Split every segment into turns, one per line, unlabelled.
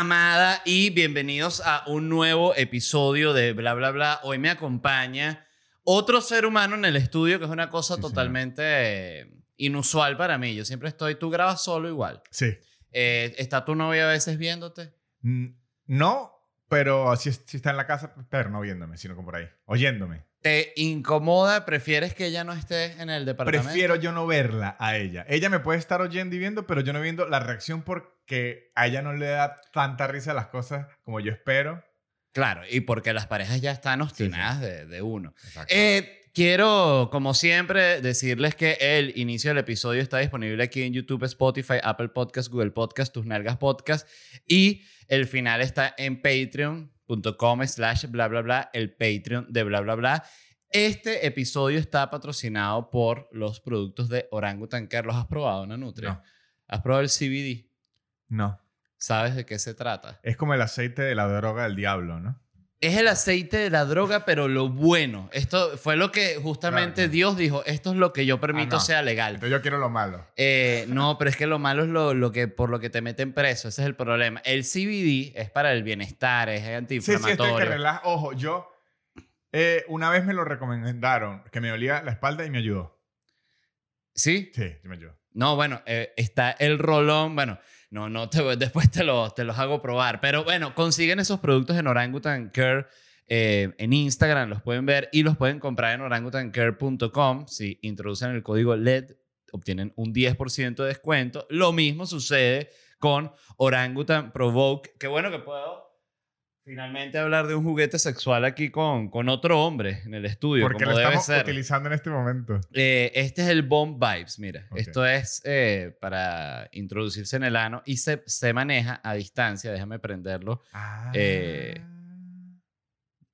amada y bienvenidos a un nuevo episodio de Bla Bla Bla. Hoy me acompaña otro ser humano en el estudio, que es una cosa
Sí,
totalmente eh, inusual para mí. Yo siempre estoy, tú grabas solo igual.
Sí.
Eh, ¿Está tu novia a veces viéndote?
Mm, No, pero sí está en la casa, pero no viéndome, sino como por ahí, oyéndome.
¿Te incomoda? ¿Prefieres que ella no esté en el departamento?
Prefiero yo no verla a ella. Ella me puede estar oyendo y viendo, pero yo no viendo la reacción porque a ella no le da tanta risa las cosas como yo espero.
Claro, y porque las parejas ya están obstinadas De, de uno. Eh, quiero, como siempre, decirles que el inicio del episodio está disponible aquí en YouTube, Spotify, Apple Podcast, Google Podcast, Tus Nalgas Podcast. Y el final está en patreon.com slash bla bla bla, el Patreon de bla bla bla. Este episodio está patrocinado por los productos de Orangutan Care. ¿Los has probado, Nanutria?
No.
¿Has probado el CBD?
No.
¿Sabes de qué se trata?
Es como el aceite de la droga del diablo, ¿no?
Es el aceite de la droga, pero lo bueno. Esto fue lo que justamente
Claro.
Dios dijo, esto es lo que yo permito
Ah, no.
sea legal.
Entonces yo quiero lo malo.
Eh, no, pero es que lo malo es lo, lo que, por lo que te meten preso. Ese es el problema. El CBD es para el bienestar, es
Sí, sí, este
antiinflamatorio.
que relaja. Ojo, yo eh, una vez me lo recomendaron, que me dolía la espalda y me ayudó.
¿Sí?
Sí, sí me ayudó.
No, bueno, eh, está el rolón. Bueno, no, no, te, después te, lo- te los hago probar. Pero bueno, consiguen esos productos en Orangutan Care. eh, en Instagram los pueden ver y los pueden comprar en orangutancare.com. Si introducen el código LED, obtienen un 10% de descuento. Lo mismo sucede con Orangutan Provoke. Qué bueno que puedo finalmente hablar de un juguete sexual aquí con, con otro hombre en el estudio,
Porque
como
lo
debe
estamos
ser.
utilizando en este momento.
Eh, este es el Bomb Vibes, mira. Esto es eh, para introducirse en el ano y se, se maneja a distancia. Déjame prenderlo.
Ah.
Eh,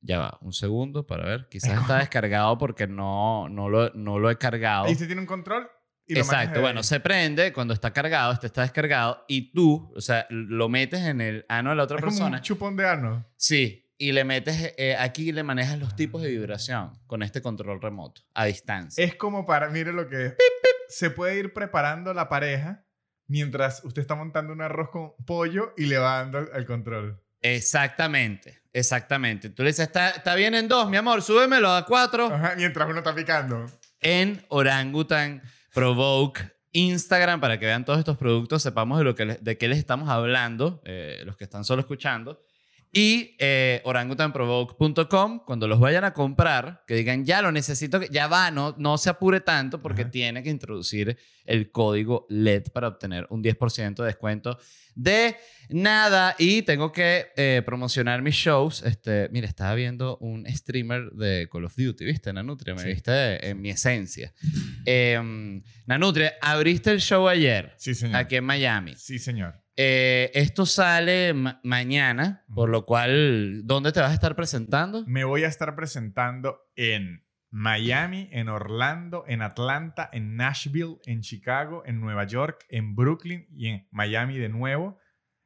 Ya va, un segundo para ver. Quizás está descargado porque no, no, lo, no lo he cargado.
Ahí se tiene un control y lo
Exacto, bueno, se prende cuando está cargado, este está descargado y tú, o sea, lo metes en el ano de la otra
es como
persona.
un chupón de ano.
Sí, y le metes eh, aquí le manejas los tipos de vibración con este control remoto a distancia.
Es como para, mire lo que es. Se puede ir preparando la pareja mientras usted está montando un arroz con pollo y le va dando el, el control.
Exactamente, exactamente. Tú le dices, está, está bien en dos, mi amor, súbemelo a cuatro.
Ajá, mientras uno está picando.
En Orangutan Provoke Instagram para que vean todos estos productos, sepamos de, lo que de qué les estamos hablando, eh, los que están solo escuchando. Y eh, orangutanprovoke.com, cuando los vayan a comprar, que digan, ya lo necesito, que- ya va, no, no se apure tanto porque
Ajá.
tiene que introducir el código LED para obtener un 10% de descuento de nada. Y tengo que eh, promocionar mis shows. Este, mira, estaba viendo un streamer de Call of Duty, ¿viste, Nanutria? Me
Sí.
viste en mi esencia. Eh, Nanutria, abriste el show ayer
Sí, señor.
aquí en Miami.
Sí, señor.
Eh, esto sale ma- mañana, por lo cual, ¿dónde te vas a estar presentando?
Me voy a estar presentando en Miami, en Orlando, en Atlanta, en Nashville, en Chicago, en Nueva York, en Brooklyn y en Miami de nuevo.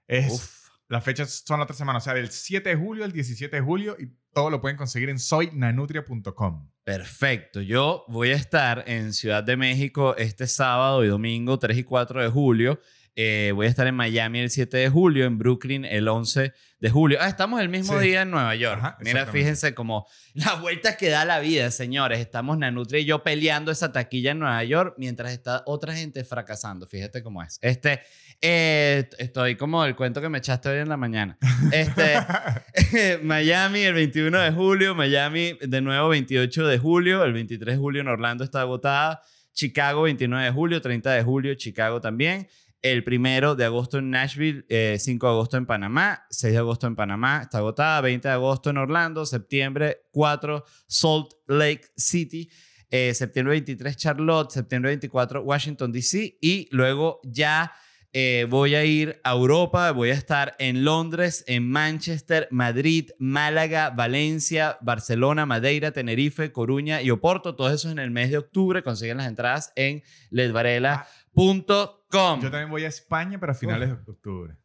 Es,
Uf.
Las fechas son la otra semana, o sea, del 7 de julio al 17 de julio y todo lo pueden conseguir en soynanutria.com.
Perfecto. Yo voy a estar en Ciudad de México este sábado y domingo 3 y 4 de julio. Eh, voy a estar en Miami el 7 de julio, en Brooklyn el 11 de julio. Ah, estamos el mismo
Sí.
día en Nueva York.
Ajá,
Mira, fíjense como las vueltas que da la vida, señores. Estamos Nanutria y yo peleando esa taquilla en Nueva York mientras está otra gente fracasando. Fíjate cómo es. Este, eh, estoy como el cuento que me echaste hoy en la mañana. Este, Miami el 21 de julio, Miami de nuevo 28 de julio, el 23 de julio en Orlando está agotada, Chicago 29 de julio, 30 de julio Chicago también, el primero de agosto en Nashville, eh, 5 de agosto en Panamá, 6 de agosto en Panamá está agotada, 20 de agosto en Orlando, septiembre 4 Salt Lake City, eh, septiembre 23 Charlotte, septiembre 24 Washington DC y luego ya eh, voy a ir a Europa, voy a estar en Londres, en Manchester, Madrid, Málaga, Valencia, Barcelona, Madeira, Tenerife, Coruña y Oporto. Todo eso en el mes de octubre. Consiguen las entradas en ledvarela.com.
Yo también voy a España, pero a finales de octubre.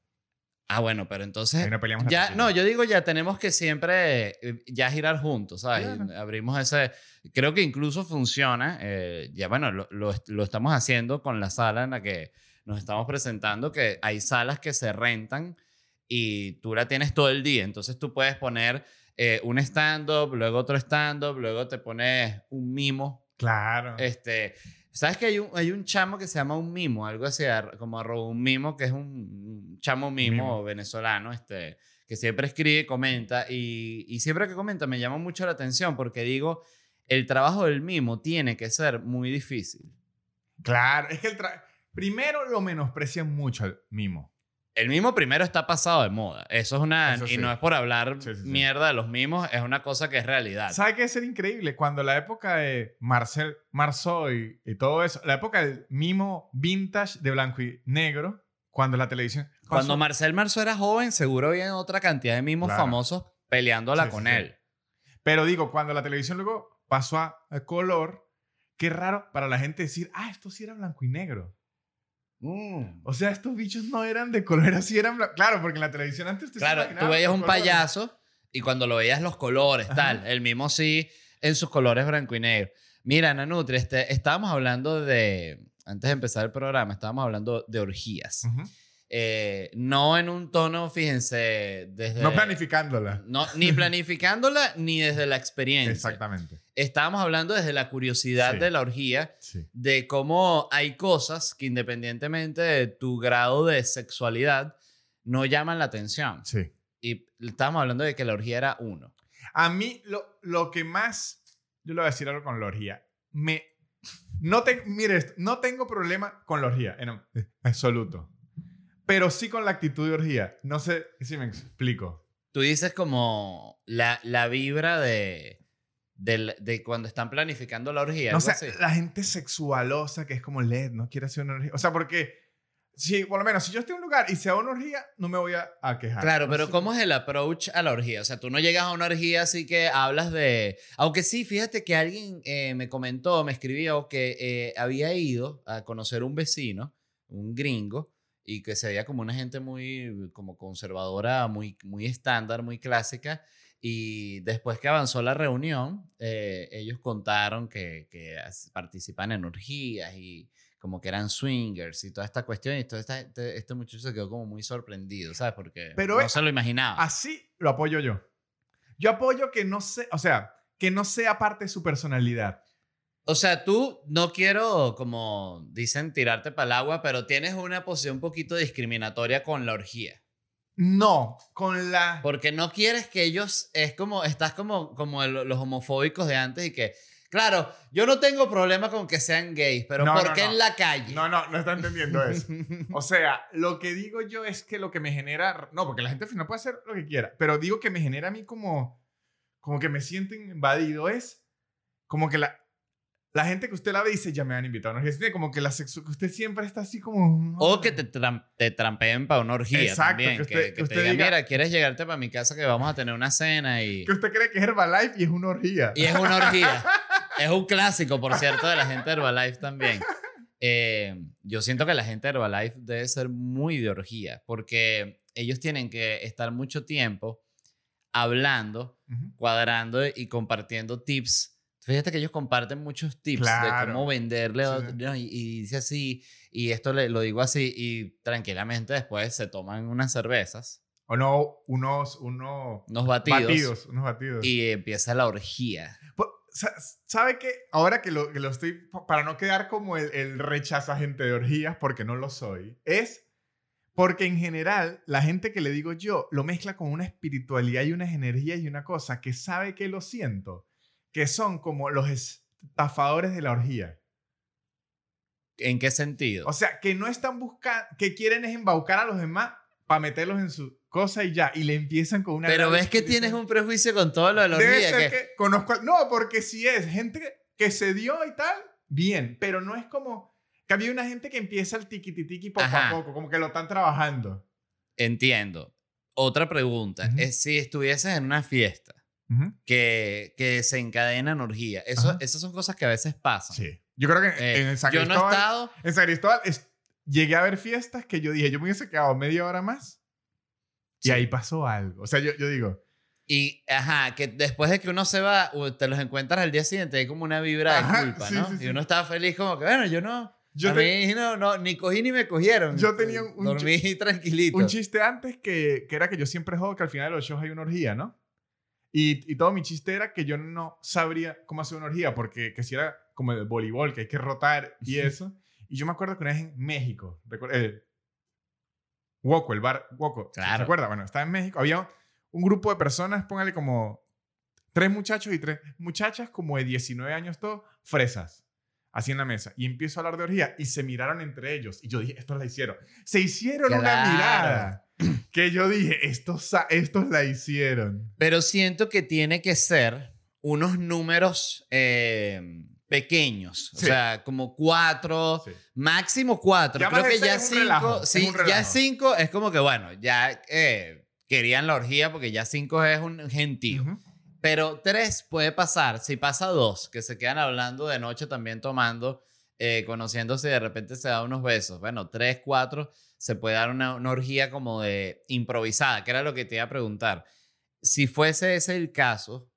Ah, bueno, pero entonces...
Ahí no peleamos
Ya, no, yo digo ya tenemos que siempre eh, ya girar juntos, ¿sabes?
Claro.
Abrimos ese... Creo que incluso funciona, eh, ya bueno, lo, lo, lo estamos haciendo con la sala en la que nos estamos presentando, que hay salas que se rentan y tú la tienes todo el día. Entonces tú puedes poner eh, un stand-up, luego otro stand-up, luego te pones un mimo.
Claro.
Este, ¿Sabes que hay un, hay un chamo que se llama un mimo? Algo así, como arroba un mimo, que es un, un chamo mimo,
Mimo.
venezolano, este, que siempre escribe, comenta, y, y siempre que comenta me llama mucho la atención porque digo, el trabajo del mimo tiene que ser muy difícil.
Claro. Es que el tra- primero lo menosprecian mucho al mimo.
El mimo primero está pasado de moda. Eso es una...
Eso
y no es por hablar
Sí, sí, sí.
mierda de los mimos, es una cosa que es realidad.
¿Sabe qué es ser increíble? Cuando la época de Marcel Marceau y, y todo eso, la época del mimo vintage de blanco y negro, cuando la televisión...
Cuando Marcel Marzo era joven, seguro había otra cantidad de mimos
Claro.
famosos peleándola con él.
Pero digo, cuando la televisión luego pasó a, a color, qué raro para la gente decir, ah, esto sí era blanco y negro.
Mm.
O sea, estos bichos no eran de color, así eran. Claro, porque en la televisión antes se
Claro, tú veías un
colores.
payaso y cuando lo veías los colores,
Ajá.
tal. El mismo sí, en sus colores blanco y negro. Mira, Nanutri, este, estábamos hablando de, antes de empezar el programa, estábamos hablando de orgías.
Ujú.
Eh, no en un tono, fíjense, desde...
No planificándola.
no, ni planificándola, ni desde la experiencia.
Exactamente.
Estábamos hablando desde la curiosidad
Sí.
de la orgía,
Sí.
de cómo hay cosas que independientemente de tu grado de sexualidad, no llaman la atención.
Sí.
Y estábamos hablando de que la orgía era uno.
A mí, lo, lo que más. Yo le voy a decir algo con la orgía. Me. No te, mire, no tengo problema con la orgía, en absoluto. Pero sí con la actitud de orgía. No sé si me explico.
Tú dices como la, la vibra de, del- de cuando están planificando la orgía.
No, o sea,
así.
la gente sexualosa que es como LED, no quiere hacer una orgía. O sea, porque. Si, por lo menos, si yo estoy en un lugar y se hago una orgía, no me voy a, a quejar.
Claro,
No
pero
sé.
¿cómo es el approach a la orgía? O sea, tú no llegas a una orgía así que hablas de... Aunque sí, fíjate que alguien eh, me comentó, me escribió que eh, había ido a conocer un vecino, un gringo, y que se veía como una gente muy como conservadora, muy, muy estándar, muy clásica. Y después que avanzó la reunión, eh, ellos contaron que, que participan en orgías y como que eran swingers y toda esta cuestión. Y todo esta, este, este muchacho se quedó como muy sorprendido, ¿sabes? Porque
Pero
no
es-
se lo imaginaba.
Así lo apoyo yo. Yo apoyo que no sea, o sea, que no sea parte de su personalidad.
O sea, tú no quiero, como dicen, tirarte para el agua, pero tienes una posición un poquito discriminatoria con la orgía.
No, con la...
Porque no quieres que ellos, es como, estás como, como el- los homofóbicos de antes y que, claro, yo no tengo problema con que sean gays, pero
No,
¿por
no,
qué
no.
en la calle?
No, no, no está entendiendo eso. O sea, lo que digo yo es que lo que me genera... No, porque la gente al final puede hacer lo que quiera, pero digo que me genera a mí como... Como que me siento invadido es... Como que la... La gente que usted la ve dice, ya me han invitado. ¿no? Es decir, como que la sexu que usted siempre está así como...
O que te, tram- te trampeen para una orgía
Exacto,
también.
que usted-
que
que usted
te
diga-
mira, ¿quieres llegarte para mi casa que vamos a tener una cena? Y,
Que usted cree que es Herbalife y es una orgía.
y es una orgía. es un clásico, por cierto, de la gente de Herbalife también. Eh, yo siento que la gente de Herbalife debe ser muy de orgía, porque ellos tienen que estar mucho tiempo hablando, cuadrando y compartiendo tips. Fíjate que ellos comparten muchos tips de
Claro.
cómo venderle
Sí,
y, y dice así, y esto le, lo digo así, y tranquilamente después se toman unas cervezas,
O no, unos, unos
unos batidos,
batidos. unos batidos.
y empieza la orgía.
Sa- ¿Sabe qué? Ahora que lo, que lo estoy, pa- para no quedar como el, el rechazo a gente de orgías, porque no lo soy, es porque en general la gente que le digo yo lo mezcla con una espiritualidad y unas energías y una cosa que sabe que lo siento, que son como los estafadores de la orgía.
¿En qué sentido?
O sea, que no están buscando, que quieren es embaucar a los demás para meterlos en su cosa y ya, y le empiezan con una...
Pero ves que tienes un prejuicio con todo lo de la
Debe
orgía.
ser
que-
que conozco. No, porque si es gente que, se dio y tal, bien, pero no es como que había una gente que empieza el tiquititiqui poco
Ajá.
a poco, como que lo están trabajando.
Entiendo. Otra pregunta. Es si estuvieses en una fiesta que, que se encadenan orgía, eso, esas son cosas que a veces pasan.
Sí. Yo creo que
Eh,
en San
yo no he
Cristóbal,
estado...
en San Cristóbal es- llegué a ver fiestas que yo dije, yo me hubiese quedado media hora más y
Sí.
ahí pasó algo. O sea, yo, yo digo,
Y, ajá, que después de que uno se va, te los encuentras al día siguiente, hay como una vibra de
Ajá,
culpa,
sí,
¿no?
sí,
Y
sí.
uno estaba feliz como que, bueno, yo no...
Yo,
a
te-
mí no, no, ni cogí ni me cogieron.
Yo tenía un- un
Dormí tranquilito.
un chiste antes que, que era que yo siempre jodo que al final de los shows hay una orgía, ¿no? Y, y todo mi chiste era que yo no sabría cómo hacer una orgía, porque que si era como el voleibol, que hay que rotar y eso. y yo me acuerdo que una vez en México, recuer- eh, Woco, el bar Woco, ¿se
Claro.
acuerda? Bueno, estaba en México, había un grupo de personas, póngale como tres muchachos y tres muchachas, como de 19 años todos, fresas, así en la mesa. Y empiezo a hablar de orgía y se miraron entre ellos. Y yo dije, estos la hicieron. Se hicieron una
Claro.
mirada que yo dije, estos, estos la hicieron.
Pero siento que tiene que ser unos números eh, pequeños. O
Sí.
sea, como cuatro,
Sí.
máximo cuatro.
Ya
Creo que ya cinco,
relajo,
sí, ya cinco es como que bueno, ya eh, querían la orgía porque ya cinco es un gentío. Pero tres puede pasar. Si pasa dos, que se quedan hablando de noche también tomando, eh, conociéndose y de repente se da unos besos. Bueno, tres, cuatro, se puede dar una, una orgía como de improvisada, que era lo que te iba a preguntar. Si fuese ese el caso.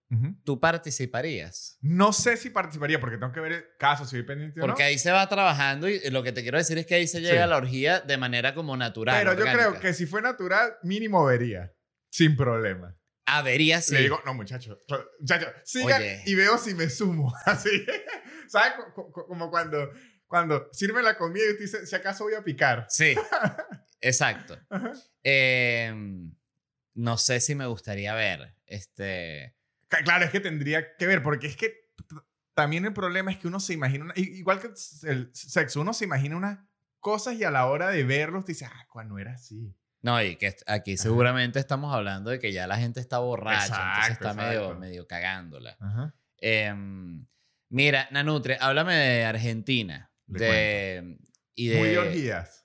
¿tú participarías?
No sé si participaría porque tengo que ver el caso, si voy pendiente o no.
Porque ahí se va trabajando y lo que te quiero decir es que ahí se llega
Sí.
a la orgía de manera como natural.
Pero yo creo que si fue natural, mínimo vería. Sin problema.
Avería sí.
Le digo, no, muchachos, muchachos, sigan
Oye.
y veo si me sumo. Así. Como cuando, cuando sirve la comida y usted dice, si acaso voy a picar.
Sí, exacto. Eh, no sé si me gustaría ver. Este.
Claro, es que tendría que ver, porque es que también el problema es que uno se imagina, una- igual que el sexo, uno se imagina unas cosas y a la hora de verlos te dice, ah, cuando era así.
No, y que aquí seguramente estamos hablando de que ya la gente está borracha, entonces está medio,
exacto.
medio cagándola.
Ajá.
Em, mira, Nanutre, háblame de Argentina. De, y de,
Muy orgías.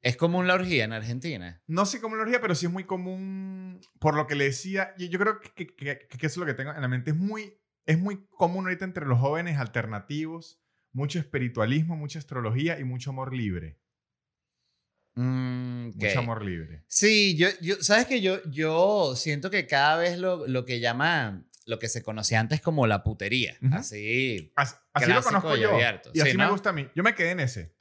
Es común la orgía en Argentina.
No sé cómo la orgía, pero sí es muy común, por lo que le decía, yo creo que, que, que- que eso es lo que tengo en la mente, es muy, es muy común ahorita entre los jóvenes alternativos, mucho espiritualismo, mucha astrología y mucho amor libre.
Mm.
Mucho amor libre.
Sí, yo, yo, sabes que yo, yo siento que cada vez lo, lo que llama, lo que se conocía antes como la putería,
Ujú.
así,
As- Así, lo conozco
y
yo.
abierto.
Y así
Sí,
me
¿no?
gusta a mí. Yo me quedé en ese.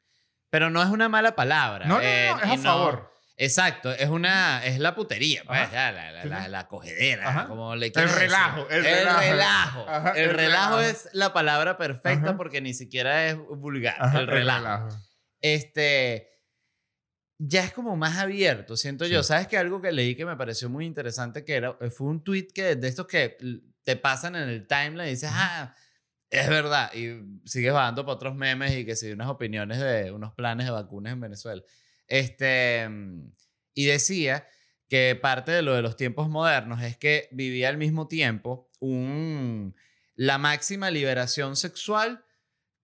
pero no es una mala palabra.
No, no,
eh,
no, es a favor.
Exacto, es una, es la putería, pues, ya, la, la, la, la cogedera,
Ajá.
como le
El relajo, el
El
relajo.
relajo.
Ajá,
el
el
relajo
relajo.
es la palabra perfecta
Ajá.
porque ni siquiera es vulgar. El relajo. Este, ya es como más abierto, siento yo.
Sí.
¿Sabes que algo que leí que me pareció muy interesante que era, fue un tweet que de estos que te pasan en el timeline y dices, ah, es verdad. Y sigues bajando para otros memes y que si unas opiniones de unos planes de vacunas en Venezuela. Este, mm, y decía que parte de lo de los tiempos modernos es que vivía al mismo tiempo un, la máxima liberación sexual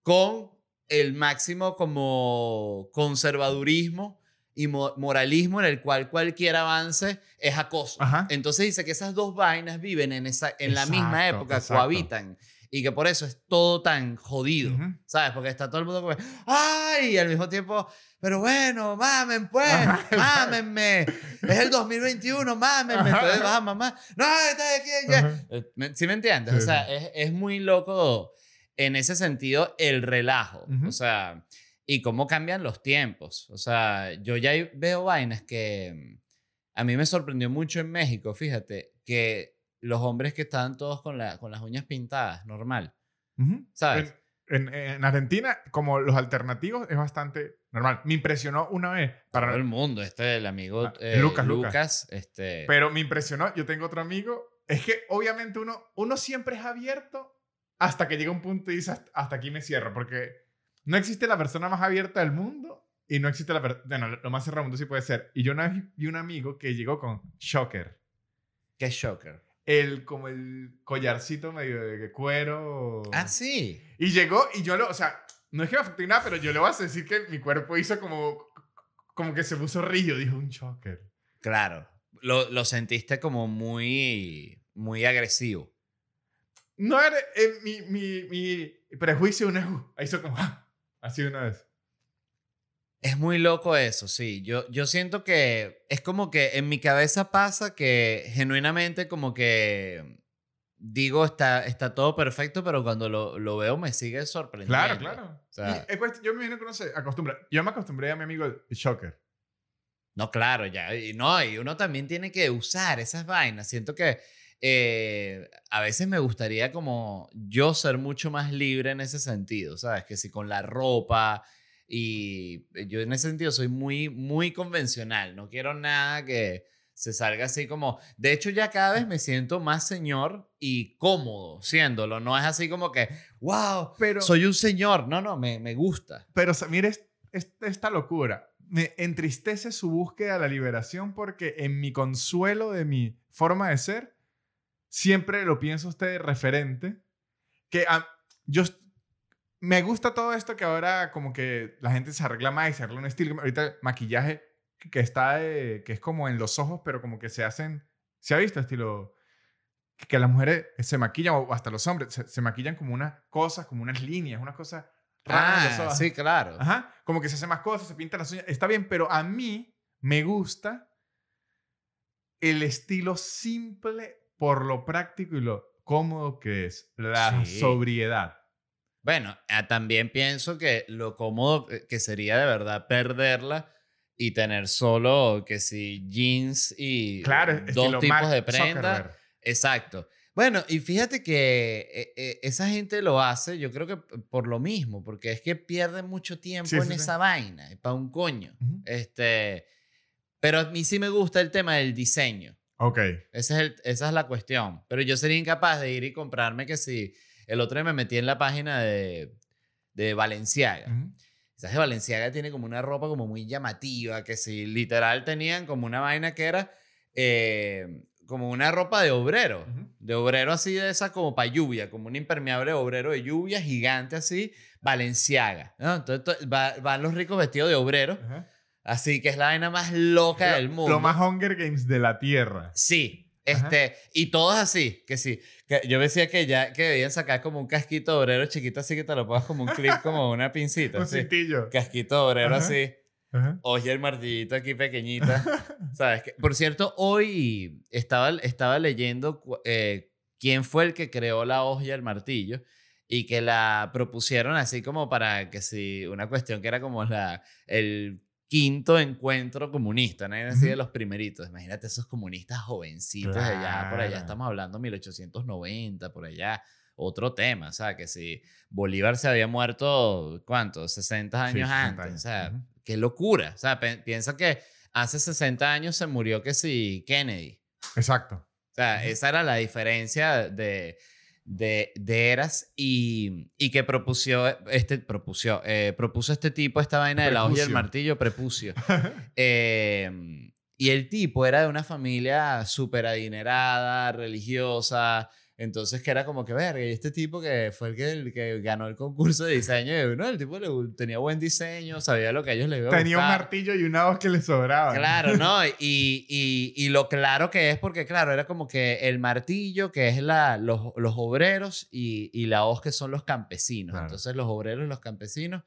con el máximo como conservadurismo y mo- moralismo en el cual cualquier avance es acoso.
Ajá.
Entonces dice que esas dos vainas viven en, esa, en la misma
Exacto,
época,
exacto.
cohabitan. Y que por eso es todo tan jodido.
Ujú.
¿Sabes? Porque está todo el mundo como, ¡ay! Y al mismo tiempo, pero bueno, mamen pues,
Ajá.
mámenme. Es el 2021, mámenme.
Ajá.
Entonces vas a mamá, no, está aquí, ya. Eh, ¿me- ¿Sí me entiendes?
Sí,
o sea, es, es muy loco en ese sentido el relajo.
Ujú.
O sea, y cómo cambian los tiempos. O sea, yo ya veo vainas que mm, a mí me sorprendió mucho en México, fíjate, que los hombres que estaban todos con, la, con las uñas pintadas, normal.
Ujú.
¿Sabes?
En, en- en Argentina, como los alternativos, es bastante normal. Me impresionó una vez.
Para
Para,
el mundo, este, el amigo
Ah,
eh,
Lucas,
Lucas, este...
Pero me impresionó, yo tengo otro amigo, es que obviamente uno, uno siempre es abierto hasta que llega un punto y dice, hasta aquí me cierro, porque no existe la persona más abierta del mundo y no existe la persona, bueno, lo más cerrado del mundo sí puede ser. Y yo una vez vi un amigo que llegó con Shocker,
Qué shocker.
el, como el collarcito medio de cuero.
Ah, sí.
Y llegó y yo lo, o sea, no es que me afecte nada, pero yo le voy a decir que mi cuerpo hizo como, como que se puso río, dijo un Shocker.
Claro. Lo, lo sentiste como muy, muy agresivo.
No era eh, mi, mi, mi prejuicio, una, uh, hizo como, ah, así una vez.
Es muy loco eso, sí. Yo, yo siento que es como que en mi cabeza pasa que genuinamente como que digo, está, está todo perfecto, pero cuando lo, lo veo me sigue sorprendiendo.
Claro, claro.
O sea-
yo me imagino que uno se acostumbra. Yo me acostumbré a mi amigo el Shocker.
No, claro, ya. Y no, y uno también tiene que usar esas vainas. Siento que eh, a veces me gustaría como yo ser mucho más libre en ese sentido, ¿sabes? Que si con la ropa y yo en ese sentido soy muy, muy convencional. No quiero nada que se salga así como... De hecho, ya cada vez me siento más señor y cómodo siéndolo. No es así como que, wow,
Pero,
soy un señor. No, no, me, me gusta.
pero mire es- es- esta locura. Me entristece su búsqueda de la liberación porque en mi consuelo de mi forma de ser, siempre lo pienso usted de referente. Que ah, yo me gusta todo esto que ahora como que la gente se arregla más y se arregla un estilo. Ahorita maquillaje que- está de- que es como en los ojos, pero como que se hacen, ¿se ha visto estilo? Que, las mujeres se maquillan o hasta los hombres se, se maquillan como unas cosas, como unas líneas, unas cosas raras
Ah, sí, claro.
Ajá, como que se hace más cosas, se pintan las uñas. Está bien, pero a mí me gusta el estilo simple por lo práctico y lo cómodo que es. La
Sí.
sobriedad.
Bueno, ah, también pienso que lo cómodo que- que sería de verdad perderla y tener solo que si jeans y
Claro,
dos tipos
Mark
de prenda.
Zuckerberg.
Exacto. Bueno, y fíjate que eh, eh, esa gente lo hace, yo creo que por lo mismo, porque es que pierden mucho tiempo
Sí,
en
sí,
esa vaina, para un coño. Este, pero a mí sí me gusta el tema del diseño.
Ok.
Ese es el- esa es la cuestión. Pero yo sería incapaz de ir y comprarme que si el otro día me metí en la página de, de Valenciaga. ¿Sabes que Valenciaga tiene como una ropa como muy llamativa? Que si literal tenían como una vaina que era eh, como una ropa de obrero. De obrero así de esa como para lluvia, como un impermeable obrero de lluvia gigante así, Valenciaga. ¿no? Entonces to- va- van los ricos vestidos de obrero. Así que es la vaina más loca
Lo-
del mundo.
Lo más Hunger Games de la Tierra.
Sí,
Ajá.
este, y todos así, que sí. Que yo decía que ya que debían sacar como un casquito obrero chiquito así que te lo pongas como un clip, como una pincita.
Un
así.
cintillo.
Casquito obrero
Ajá.
así.
Ajá.
Oye, el martillito aquí pequeñita. ¿Sabes? qué? Por cierto, hoy estaba, estaba leyendo eh, quién fue el que creó la hoja y el martillo y que la propusieron así como para que si una cuestión que era como la, el quinto encuentro comunista, ¿no? Así de los primeritos. Imagínate esos comunistas jovencitos de allá, por allá
Claro.
estamos hablando 1890, por allá. Otro tema, o sea, que si Bolívar se había muerto, ¿cuánto? 60
Sí,
años
60
antes.
años.
O sea, qué locura. O sea, piensa que hace 60 años se murió que sí Kennedy.
Exacto.
O sea, esa era la diferencia de, de, de eras y, y que propusió este, propusió, eh, propuso este tipo esta vaina de la hoja y el martillo, prepucio. Eh, y el tipo era de una familia súper adinerada, religiosa. Entonces, que era como que, verga, y este tipo que fue el que, el que ganó el concurso de diseño, y, no, el tipo le tenía buen diseño, sabía lo que a ellos les iba a
Tenía un martillo y una hoz que le sobraba.
Claro, ¿no? Y, y, y lo claro que es, porque claro, era como que el martillo, que es la, los, los obreros, y, y la hoz, que son los campesinos.
Claro.
Entonces, los obreros y los campesinos,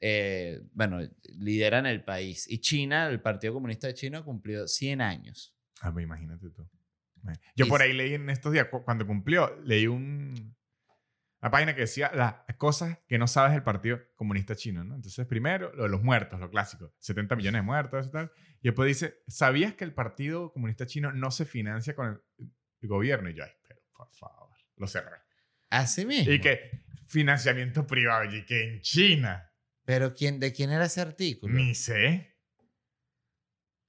eh, bueno, lideran el país. Y China, el Partido Comunista de China, cumplió 100 años.
Ah, pues imagínate tú. Yo
Y
por ahí leí en estos días, cu- cuando cumplió, leí un, una página que decía las cosas que no sabes del Partido Comunista Chino, ¿no? Entonces, primero, lo de los muertos, lo clásico. 70 millones de muertos, y tal. Y después dice, ¿sabías que el Partido Comunista Chino no se financia con el, el gobierno? Y yo, ay, pero por favor, lo cerré.
Así mismo.
Y que financiamiento privado, y que en China,
Pero ¿quién, ¿de quién era ese artículo?
ni sé.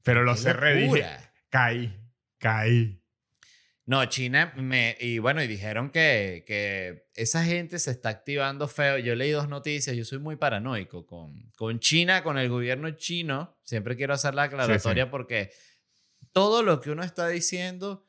Pero lo
¡Qué
cerré, dije, caí, caí.
No, China me... Y bueno, y dijeron que, que esa gente se está activando feo. Yo leí dos noticias, yo soy muy paranoico con, con China, con el gobierno chino. Siempre quiero hacer la aclaratoria porque todo lo que uno está diciendo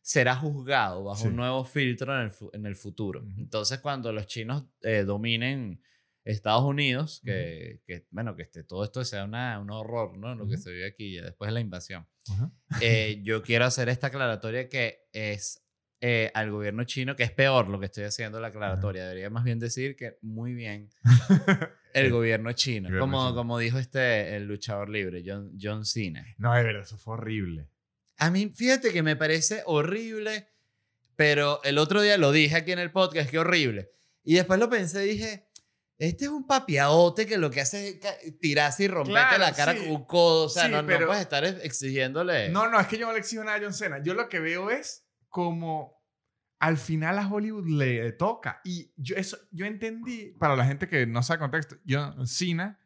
será juzgado bajo
Sí.
un nuevo filtro en el, en el futuro. Entonces, cuando los chinos eh, dominen Estados Unidos, que, que, bueno, que este, todo esto sea una, un horror, ¿no? Lo que
Ujú.
se vive aquí ya después de la invasión.
Ajá.
Eh, yo quiero hacer esta aclaratoria que es eh, al gobierno chino, que es peor lo que estoy haciendo la aclaratoria. Debería más bien decir que muy bien el gobierno chino. como, como dijo este, el luchador libre, John, John Cena.
No, de verdad, eso fue horrible.
A mí, fíjate que me parece horrible Pero el otro día lo dije aquí en el podcast, qué horrible. Y después lo pensé y dije, este es un papiaote que lo que hace es tirarse y romperte
Claro,
la cara
sí.
con un codo. O sea,
Sí,
no, no
pero-
puedes estar exigiéndole.
No, no, es que yo no le exijo nada a John Cena. Yo lo que veo es como al final a Hollywood le toca. Y yo, eso, yo entendí, para la gente que no sabe contexto, John Cena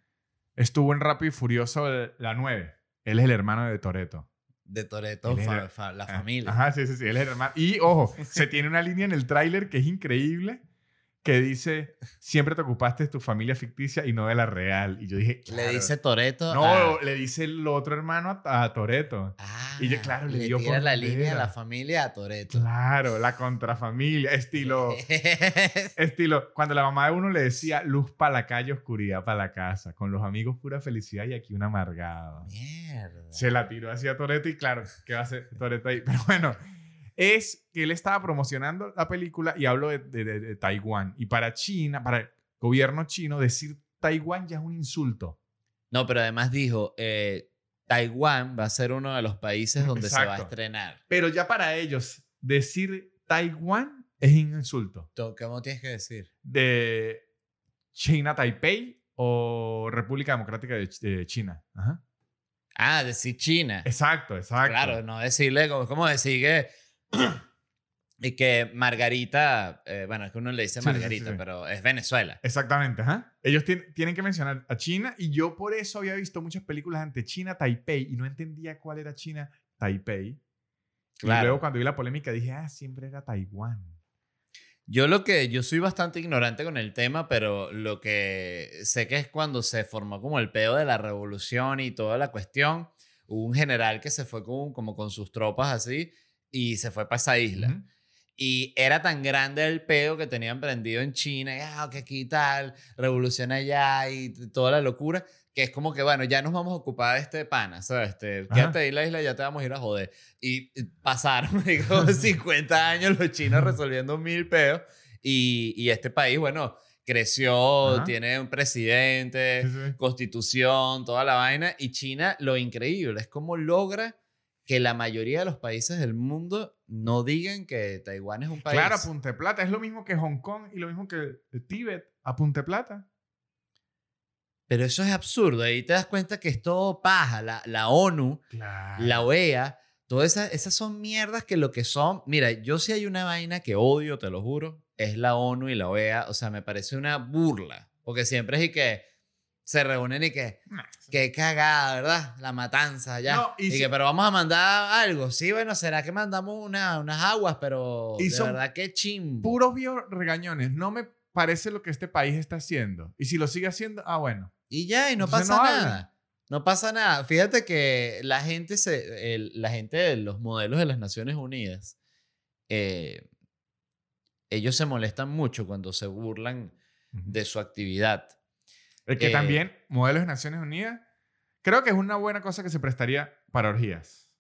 estuvo en Rápido y Furioso la 9. Él es el hermano de Toreto.
De Toreto, la
Ah,
familia.
Ajá, sí, sí, sí, él es el hermano. Y ojo, se tiene una línea en el tráiler que es increíble que dice, siempre te ocupaste de tu familia ficticia y no de la real. Y yo dije,
Le dice Toreto.
No, le dice el otro hermano a, a Toreto.
y
y yo, claro, le dio
tira la línea a
era.
la familia a Toreto.
Claro, la contrafamilia, estilo, estilo, cuando la mamá de uno le decía luz para la calle, oscuridad para la casa, con los amigos pura felicidad y aquí un amargado.
Mierda.
Se la tiró hacia Toreto y claro, ¿qué va a hacer Toreto ahí? Pero bueno, es que él estaba promocionando la película y hablo de, de- de- de Taiwán. Y para China, para el gobierno chino, decir Taiwán ya es un insulto.
No, pero además dijo, eh, Taiwán va a ser uno de los países donde se va a estrenar.
Pero ya para ellos, decir Taiwán es un insulto.
To- ¿Cómo tienes que decir?
De China Taipei o República Democrática de, Ch- de China. Ajá.
Ah, decir China.
Exacto, exacto.
Claro, no decirle, como, como decir que... y que Margarita, eh, bueno, es que uno le dice
Sí, sí, sí,
Margarita,
sí.
pero es Venezuela.
Exactamente, ajá. Ellos tien- tienen que mencionar a China y yo por eso había visto muchas películas ante China Taipei y no entendía cuál era China Taipei. Y
Claro.
luego cuando vi la polémica dije, ah, siempre era Taiwán.
Yo lo que, yo soy bastante ignorante con el tema, pero lo que sé que es cuando se formó como el peo de la revolución y toda la cuestión, hubo un general que se fue con, como con sus tropas así y se fue para esa isla.
Ujú.
Y era tan grande el peo que tenían prendido en China, y, ah, que aquí tal, revolución allá y toda la locura, que es como que, bueno, ya nos vamos a ocupar de este pana, ¿sabes? Este, quédate ahí la isla, ya te vamos a ir a joder. Y y pasaron, digo, 50 años los chinos resolviendo mil peos y, y este país, bueno, creció,
Ajá.
tiene un presidente,
Sí, sí.
constitución, toda la vaina. Y China, lo increíble es cómo logra que la mayoría de los países del mundo no digan que Taiwán es un país.
Claro, apunte plata. Es lo mismo que Hong Kong y lo mismo que Tíbet. Apunte plata.
Pero eso es absurdo. Ahí te das cuenta que es todo paja. La, la ONU,
Claro.
la OEA, todas esas, esas son mierdas que lo que son. Mira, yo sí hay una vaina que odio, te lo juro, es la ONU y la OEA. O sea, me parece una burla. Porque siempre es y que se reúnen y que, que cagada, ¿verdad? La matanza ya.
No, y
y
si-
que, pero vamos a mandar algo. Sí, bueno, será que mandamos una, unas aguas, pero
Y
de
son
verdad que chimbo.
Puros viejos regañones. No me parece lo que este país está haciendo. Y si lo sigue haciendo, ah, bueno.
Y ya, y no
Entonces
pasa
no hablen.
nada. No pasa nada. Fíjate que la gente, se, el- la gente de los modelos de las Naciones Unidas, eh, ellos se molestan mucho cuando se burlan de su actividad.
El que
Eh,
también, modelos de Naciones Unidas, creo que es una buena cosa que se prestaría para orgías.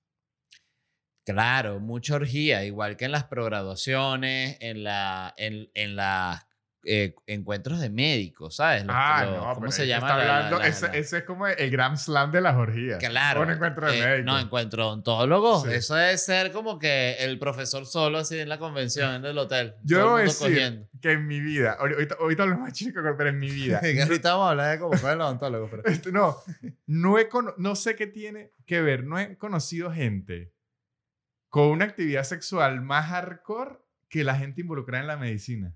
Claro, mucha orgía, igual que en las prograduaciones, en, la, en, en las eh, encuentros de médicos, ¿sabes? Los-
ah,
los-
no,
¿Cómo se llama?
está
la- la-
hablando-
la-
ese, es como el Grand Slam de las orgías.
Claro.
Un encuentro de
eh,
médicos.
No, encuentro de odontólogos.
Sí.
Eso debe ser como que el profesor solo así en la convención del hotel.
Yo debo
el
decir
cogiendo.
que en mi vida, ahori- ahorita, ahorita hablo más chico, pero en mi vida,
ahorita vamos a hablar de cómo fue el odontólogo. Pero...
Este, no, no, he no sé qué tiene que ver. No he conocido gente con una actividad sexual más hardcore que la gente involucrada en la medicina.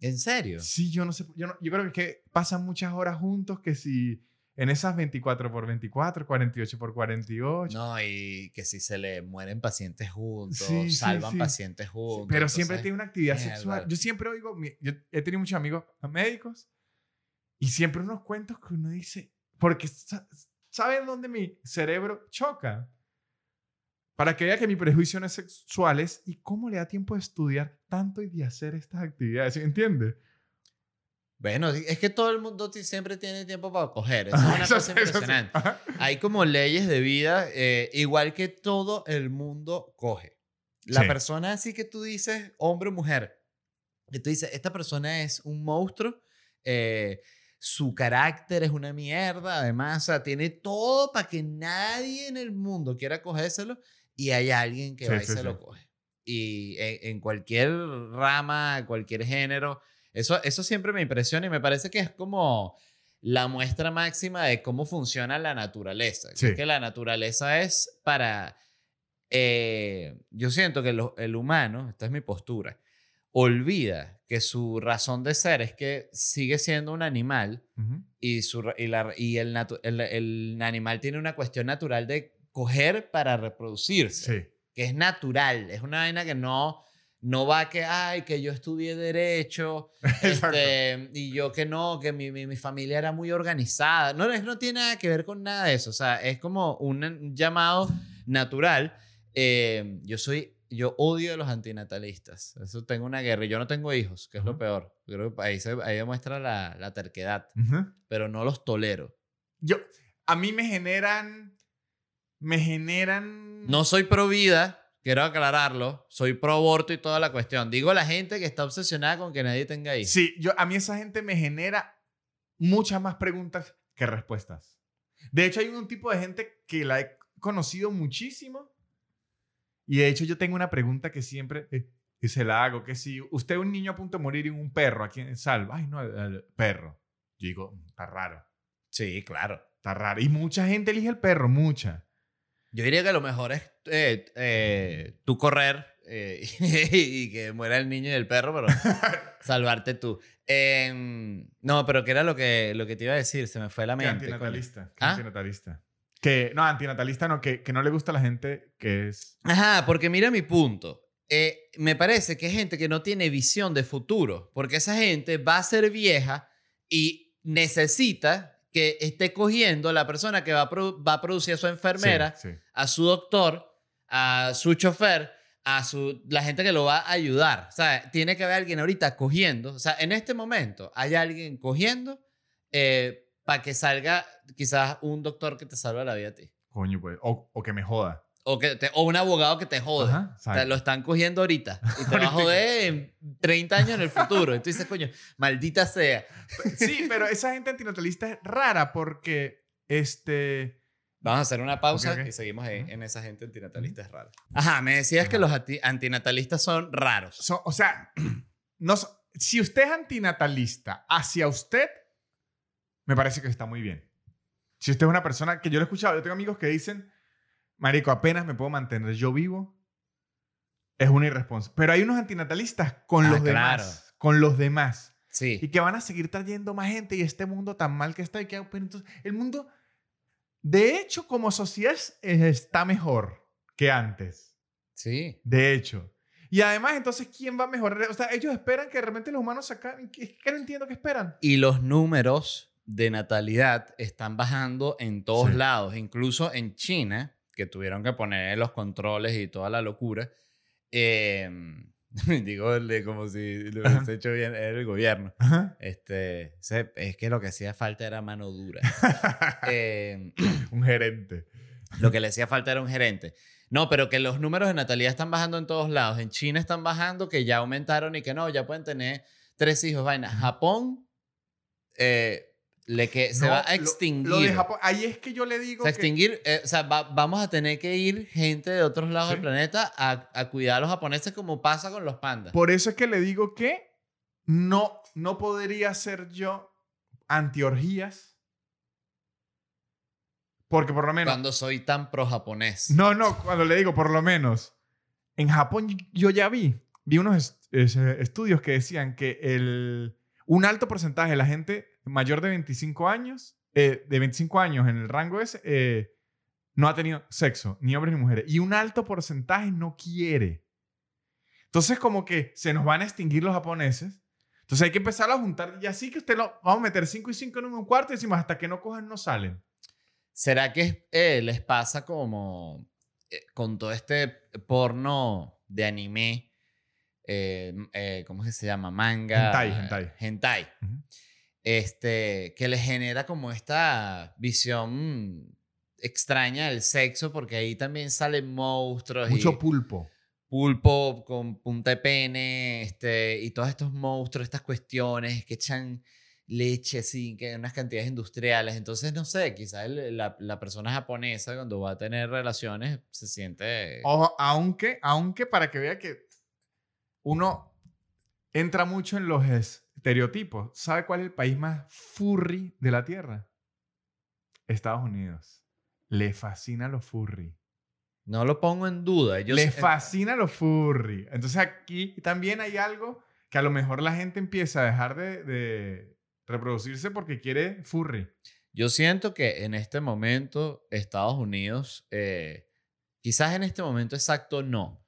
¿En serio?
Sí, yo no sé. Yo, no- yo creo que, es que pasan muchas horas juntos que si en esas 24 por 24, 48 por 48.
No, y que si se le mueren pacientes juntos,
Sí,
salvan
sí.
pacientes juntos.
pero siempre tiene una actividad
mierda.
sexual. Yo siempre oigo, yo he tenido muchos amigos médicos y siempre unos cuentos que uno dice, porque sa- ¿saben dónde mi cerebro choca? Para que vea que mi prejuicio no es sexual es y cómo le da tiempo de estudiar tanto y de hacer estas actividades, ¿sí ¿entiendes?
Bueno, es que todo el mundo siempre tiene tiempo para coger. Eso es una
eso
cosa
sí, eso sí.
impresionante.
Ajá.
Hay como leyes de vida, eh, igual que todo el mundo coge. La
Sí.
persona así que tú dices, hombre o mujer, que tú dices, esta persona es un monstruo, eh, su carácter es una mierda, además, o sea, tiene todo para que nadie en el mundo quiera cogérselo y hay alguien que
Sí,
va y
sí,
se
sí.
lo coge. y en, en cualquier rama, cualquier género. Eso, eso siempre me impresiona y me parece que es como la muestra máxima de cómo funciona la naturaleza. es que la naturaleza es para... eh, yo siento que lo- el humano, esta es mi postura, olvida que su razón de ser es que sigue siendo un animal y, su, y, la, y el, natu- el, el animal tiene una cuestión natural de coger para reproducirse
Sí.
que es natural, es una vaina que no, no va que, ay, que yo estudié derecho, este, y yo que no, que mi, mi, mi familia era muy organizada. No, no tiene nada que ver con nada de eso, o sea, es como un llamado natural. Eh, yo soy, yo odio a los antinatalistas, eso tengo una guerra, y yo no tengo hijos, que es lo
Ujú.
peor. Creo que ahí, se, ahí demuestra la, la terquedad,
Ujú.
pero no los tolero.
Yo, a mí me generan, me generan...
No soy pro vida, quiero aclararlo. Soy pro aborto y toda la cuestión. Digo la gente que está obsesionada con que nadie tenga hijos.
Sí, yo, a mí esa gente me genera muchas más preguntas que respuestas. De hecho, hay un tipo de gente que la he conocido muchísimo. Y de hecho, yo tengo una pregunta que siempre eh, se la hago: que si usted es un niño a punto de morir y un perro, ¿a quién salva? Ay, no, el, el perro. Yo digo, "Mm, está raro,
Sí, claro.
está raro. Y mucha gente elige el perro, mucha.
Yo diría que lo mejor es eh, eh, tú correr eh, y que muera el niño y el perro, pero salvarte tú. Em, no, pero ¿qué era lo que, lo que te iba a decir? Se me fue la
Que
mente. coño.
antinatalista. que
¿Ah?
antinatalista. Que, no, antinatalista no, que, que no le gusta a la gente que es...
Ajá, porque mira mi punto. Me parece que hay gente que no tiene visión de futuro, porque esa gente va a ser vieja y necesita que esté cogiendo la persona que va a, va a producir a su enfermera,
Sí, sí.
a su doctor, a su chofer, a su, la gente que lo va a ayudar. O sea, tiene que haber alguien ahorita cogiendo. O sea, en este momento hay alguien cogiendo para que salga quizás un doctor que te salve la vida a ti.
Coño, pues. O, o que me joda.
O, que te- o un abogado que te jode.
Ajá,
O sea,
exacto.
lo están cogiendo ahorita y te va a joder en 30 años en el futuro. Y tú dices, coño, maldita sea.
Sí, pero esa gente antinatalista es rara porque, este...
Vamos a hacer una pausa
Ok, ok.
y seguimos en, esa gente antinatalista es rara. Ajá, me decías que
Ajá.
los anti- antinatalistas son raros.
so- o sea, no, si usted es antinatalista hacia usted, me parece que está muy bien. Si usted es una persona que yo lo he escuchado, yo tengo amigos que dicen, Marico, apenas me puedo mantener yo vivo, es una irresponsable. Pero hay unos antinatalistas con
Ah,
los
claro.
demás. Con los demás.
Sí.
y que van a seguir trayendo más gente y este mundo tan mal que está y que pero entonces el mundo de hecho como sociedad es- está mejor que antes
Sí.
de hecho y además entonces quién va a mejorar o sea ellos esperan que realmente los humanos se acaben que no entiendo qué esperan
Y los números de natalidad están bajando en todos
Sí.
lados, incluso en China, que tuvieron que poner los controles y toda la locura. Eh, digo, como si lo hubiese hecho bien el gobierno.
Ajá.
Este, es que lo que hacía falta era mano dura. Eh,
un gerente
lo que le hacía falta era un gerente. No, pero que los números de natalidad están bajando en todos lados. En China están bajando, que ya aumentaron y que no, ya pueden tener tres hijos. Vaina. Japón, eh, le que se
No,
va a extinguir.
lo de Japón ahí es que yo le digo
Se
que
extinguir, eh, o sea, va- vamos a tener que ir gente de otros lados
Sí.
del planeta a, a cuidar a los japoneses como pasa con los pandas.
por eso es que le digo que no no podría ser yo antiorgías porque por lo menos
Cuando soy tan pro japonés.
No, no, cuando le digo, por lo menos, en Japón yo ya vi, vi unos est- es- estudios que decían que el, un alto porcentaje de la gente mayor de 25 años, eh, de 25 años en el rango ese, eh, no ha tenido sexo, ni hombres ni mujeres, y un alto porcentaje no quiere. Entonces, como que se nos van a extinguir los japoneses. Entonces hay que empezar a juntar, y así que usted lo, vamos a meter 5 y 5 en un cuarto y decimos, hasta que no cojan, no salen.
¿Será que eh, les pasa como eh, con todo este porno de anime? eh, eh, ¿Cómo es que se llama? Manga.
Hentai, hentai.
hentai,
Ujú.
Este, que les genera como esta visión extraña del sexo, porque ahí también salen monstruos. y
Mucho pulpo.
pulpo con punta de pene, este, y todos estos monstruos, estas cuestiones que echan leche, sí, que unas cantidades industriales. Entonces, no sé, quizás la, la persona japonesa cuando va a tener relaciones se siente...
Ojo, aunque, aunque para que vea que uno entra mucho en los estereotipos. ¿Sabe cuál es el país más furry de la Tierra? Estados Unidos. Le fascina los furry.
No lo pongo en duda. Yo
Le
sé-
fascina los furry. Entonces aquí también hay algo que a lo mejor la gente empieza a dejar de, de reproducirse porque quiere furry.
Yo siento que en este momento Estados Unidos, eh, quizás en este momento exacto no,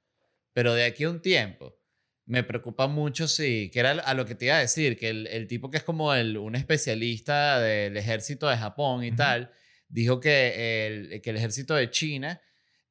pero de aquí a un tiempo me preocupa mucho si, que era a lo que te iba a decir, que el, el tipo que es como el, un especialista del ejército de Japón y tal, dijo que el, que el ejército de China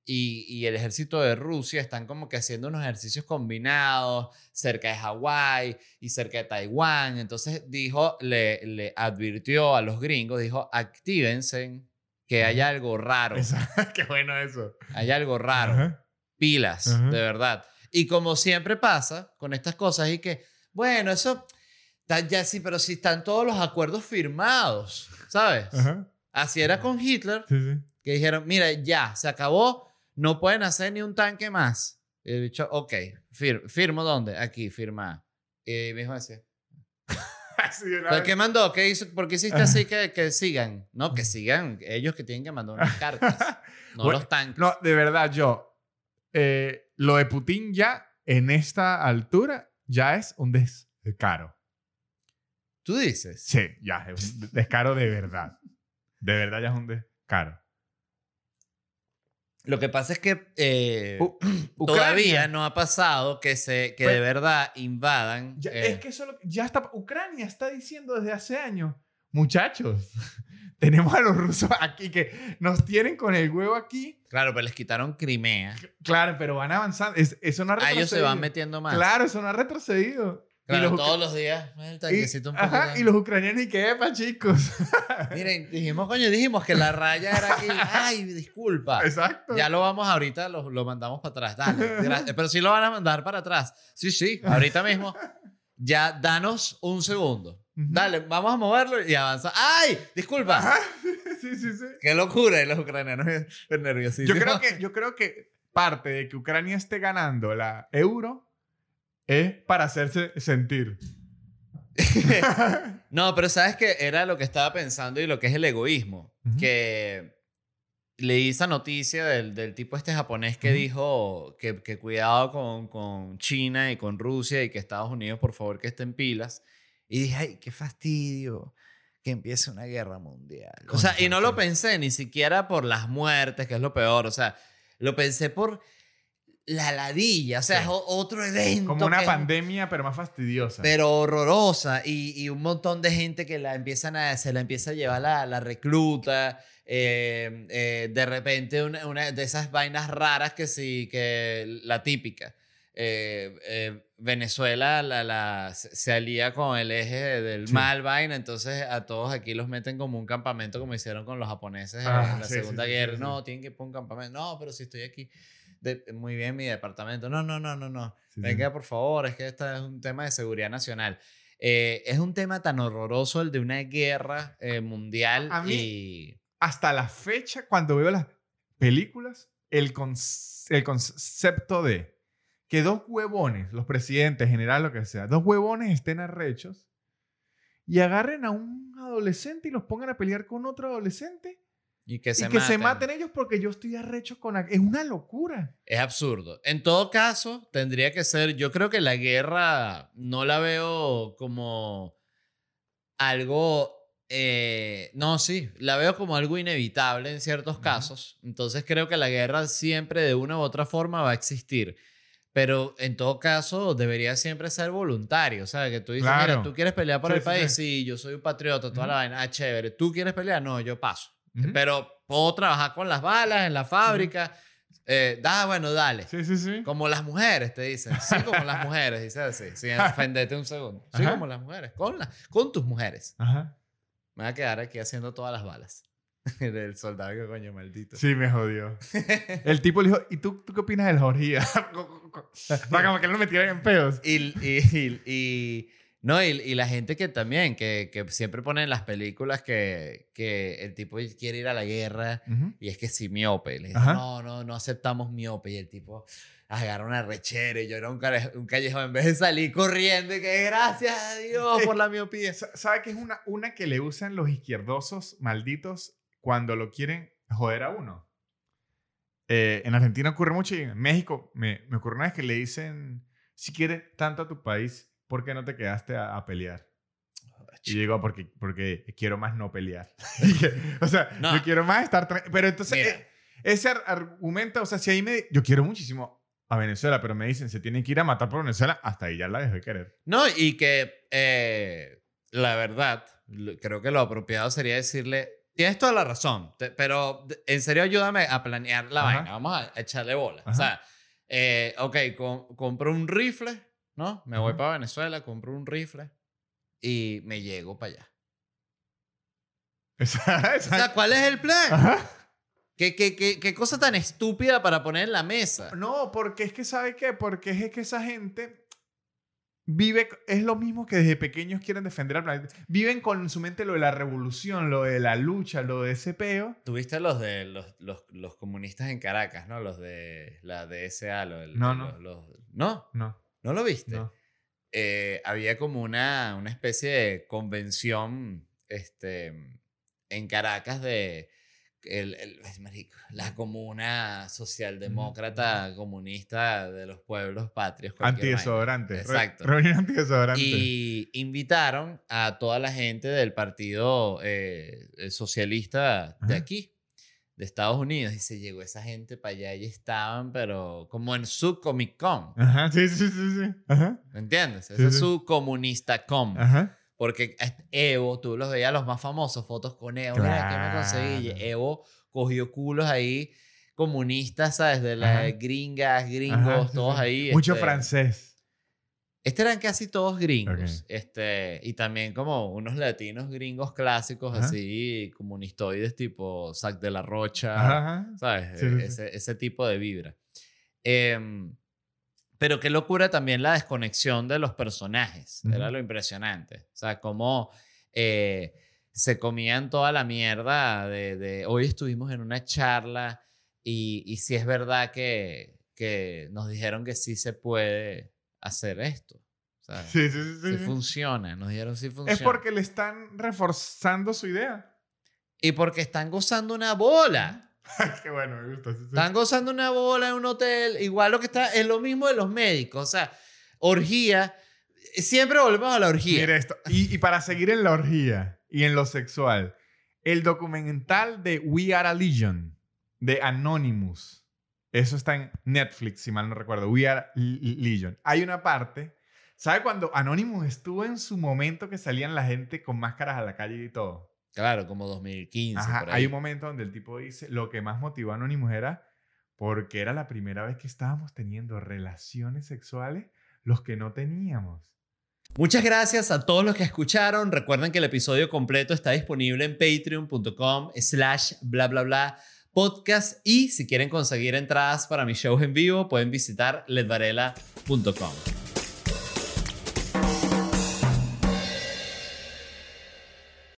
y, y el ejército de Rusia están como que haciendo unos ejercicios combinados cerca de Hawái y cerca de Taiwán. Entonces dijo, le, le advirtió a los gringos, dijo, actívense, que hay algo raro,
Qué bueno eso.
hay algo raro, pilas, de verdad. Y como siempre pasa con estas cosas, y que, bueno, eso, ya sí, pero si están todos los acuerdos firmados, ¿sabes?
Ajá.
Así era con Hitler,
Sí, sí.
que dijeron, mira, ya, se acabó, no pueden hacer ni un tanque más. Y el bicho, ok, fir- ¿firmo dónde? Aquí, firma. Y mi hijo decía, ¿pero qué mandó? ¿Qué hizo? ¿Por qué hiciste así que, que sigan? No, que sigan ellos que tienen que mandar unas cartas, no
Bueno,
los tanques.
No, de verdad, yo. eh, lo de Putin ya, en esta altura, ya es un descaro.
Tú dices.
Sí, ya es un descaro de verdad. De verdad ya es un descaro.
Lo que pasa es que eh, todavía no ha pasado que, se, que
Pues-
de verdad invadan.
Ya-
eh,
Es que eso lo- ya está. Ucrania está diciendo desde hace años, muchachos, tenemos a los rusos aquí que nos tienen con el huevo aquí.
Claro, pero les quitaron Crimea.
Claro, pero van avanzando. Es- eso no ha
A
retrocedido.
ellos se van metiendo más.
Claro, eso no ha retrocedido.
Claro,
y los,
todos los días. Tanquecito
y,
un
ajá, y los ucranianos y qué epa, chicos.
Miren, dijimos, coño, dijimos que la raya era aquí. Ay, disculpa.
Exacto.
Ya lo vamos ahorita, lo, lo mandamos para atrás. Dale. Pero sí lo van a mandar para atrás. Sí, sí, ahorita mismo. Ya, danos un segundo.
Ujú.
Dale, vamos a moverlo y avanza. ¡Ay! Disculpa.
Ajá. Sí, sí, sí.
Qué locura, y los ucranianos nerviosísimos.
Yo creo que, yo creo que parte de que Ucrania esté ganando la euro es para hacerse sentir.
No, pero sabes que era lo que estaba pensando y lo que es el egoísmo.
Ujú.
Que leí esa noticia del, del tipo este japonés que
Ujú.
dijo que, que cuidado con, con China y con Rusia y que Estados Unidos, por favor, que estén pilas. Y dije, ay, qué fastidio que empiece una guerra mundial. O sea, y no lo pensé ni siquiera por las muertes, que es lo peor. O sea, lo pensé por la ladilla. O sea,
Sí.
es otro evento.
Como una
es-
pandemia, pero más fastidiosa.
pero horrorosa y, y un montón de gente que la empiezan a, se la empieza a llevar la, la recluta. eh, eh, de repente una, una de esas vainas raras que sí, que la típica. Eh, eh, Venezuela la, la- se alía con el eje del
Sí.
mal vaina, entonces a todos aquí los meten como un campamento como hicieron con los japoneses
Ah,
en la
sí,
Segunda
sí,
Guerra. No, tienen que poner un campamento. No, pero si estoy aquí, de- muy bien mi departamento. No, no, no, no, no. Venga, por favor, es que este es un tema de seguridad nacional. Eh, es un tema tan horroroso el de una guerra eh, mundial
A mí-
y...
Hasta la fecha, cuando veo las películas, el, conce- el concepto de que dos huevones, los presidentes, general, lo que sea, dos huevones estén arrechos y agarren a un adolescente y los pongan a pelear con otro adolescente
Y que se
y que se
maten.
maten ellos porque yo estoy arrecho con... Es una locura.
Es absurdo. En todo caso, tendría que ser, yo creo que la guerra no la veo como algo, eh, no, sí, la veo como algo inevitable en ciertos casos. Entonces creo que la guerra siempre de una u otra forma va a existir. Pero en todo caso debería siempre ser voluntario, ¿sabes? Que tú dices,
Claro.
mira, tú quieres pelear por
Sí,
el país,
sí.
sí, yo soy un patriota, toda
Ujú.
la vaina, ah, chévere. ¿Tú quieres pelear? No, yo paso.
Ujú.
Pero puedo trabajar con las balas en la fábrica. Eh, da, bueno, dale.
Sí, sí, sí.
Como las mujeres, te dicen. Sí, como las mujeres, dice así. Sin ofenderte un segundo. Sí,
Ajá.
como las mujeres. Con, la- con tus mujeres.
Ajá.
Me voy a quedar aquí haciendo todas las balas. Del soldado que coño, maldito.
Sí, me jodió. El tipo le dijo, ¿y tú, tú qué opinas de la orgía? Para como que no me metieran en pedos.
Y, y, y, y No, y, y la gente que también, que, que siempre pone en las películas que, que el tipo quiere ir a la guerra y es que sí, miope. Le no, no, no aceptamos miope. Y el tipo agarra una rechera y yo era un, un callejón en vez de salir corriendo y que gracias a Dios por la miopía.
Sa- ¿Sabe que es una, una que le usan los izquierdosos malditos cuando lo quieren joder a uno? Eh, en Argentina ocurre mucho y en México me, me ocurre una vez que le dicen, si quieres tanto a tu país, ¿por qué no te quedaste a, a pelear? Y yo digo, porque, porque quiero más no pelear. o sea,
No.
yo quiero más estar... Pero entonces, eh, ese ar- argumento, o sea, si ahí me... Yo quiero muchísimo a Venezuela, pero me dicen, se tienen que ir a matar por Venezuela, hasta ahí ya la dejé de querer.
No, y que eh, la verdad, creo que lo apropiado sería decirle, tienes toda la razón, te- pero en serio ayúdame a planear la
Ajá.
vaina, vamos a echarle bola. O sea, eh, ok, com- compro un rifle, ¿no? Me voy para Venezuela, compro un rifle y me llego para allá.
Esa-
O sea, ¿cuál es el plan?
Ajá.
¿Qué, qué, qué, qué cosa tan estúpida para poner en la mesa?
No, porque es que, ¿sabe qué? Porque es que esa gente vive, es lo mismo que desde pequeños quieren defender al planeta. Viven con su mente lo de la revolución, lo de la lucha, lo de ese peo.
Tuviste los de los, los, los comunistas en Caracas, ¿no? Los de la DSA, lo del-
No,
los-
no.
los- ¿No?
No,
¿No lo viste?
no.
eh, había como una, una especie de convención este, en Caracas de el, el- marico, la comuna socialdemócrata comunista de los pueblos patrios.
Antidesodorante. Re-
Exacto.
Reunión antidesodorante.
Y invitaron a toda la gente del partido eh, eh, socialista de aquí, de Estados Unidos. Y se llegó esa gente para allá y estaban, pero como en su Comic Con.
Ajá, sí, sí, sí, sí. Ajá,
¿Me entiendes?
Sí,
Ese es
sí.
su comunista com.
ajá.
Porque Evo, tú los veías los más famosos, fotos con Evo. Mira, ¿qué me conseguí?
Claro.
Evo cogió culos ahí comunistas, ¿sabes? De las
Ajá.
gringas, gringos,
Ajá, sí,
todos
sí.
ahí.
Mucho
este,
francés.
Este eran casi todos gringos.
Ok.
Este, y también como unos latinos gringos clásicos,
Ajá.
así, comunistoides tipo Sac de la Rocha. ¿sabes?
Sí,
Eh, ese, ese tipo de vibra. Em, pero qué locura también la desconexión de los personajes. Era
Ujú.
lo impresionante. O sea, cómo eh, se comían toda la mierda de, de, hoy estuvimos en una charla y, y si es verdad que, que nos dijeron que sí se puede hacer esto. O sea, sí,
Sí, sí, sí. sí, sí.
funciona. Nos dijeron sí funciona.
Es porque le están reforzando su idea.
Y porque están gozando una bola.
Qué bueno, me gusta.
Están gozando una bola en un hotel. Igual lo que está es lo mismo de los médicos. O sea, orgía. Siempre volvemos a la orgía.
Mira esto. Y, y para seguir en la orgía y en lo sexual, el documental de We Are a Legion, de Anonymous, eso está en Netflix, si mal no recuerdo, We Are Legion. Hay una parte, ¿sabe cuando Anonymous estuvo en su momento que salían la gente con máscaras a la calle y todo?
Claro, como 2015.
Ajá,
por ahí.
hay un momento donde el tipo dice, lo que más motivó a Anonymous era porque era la primera vez que estábamos teniendo relaciones sexuales los que no teníamos.
Muchas gracias a todos los que escucharon. Recuerden que el episodio completo está disponible en patreon.com slash bla bla bla podcast y si quieren conseguir entradas para mis shows en vivo pueden visitar ledvarela.com.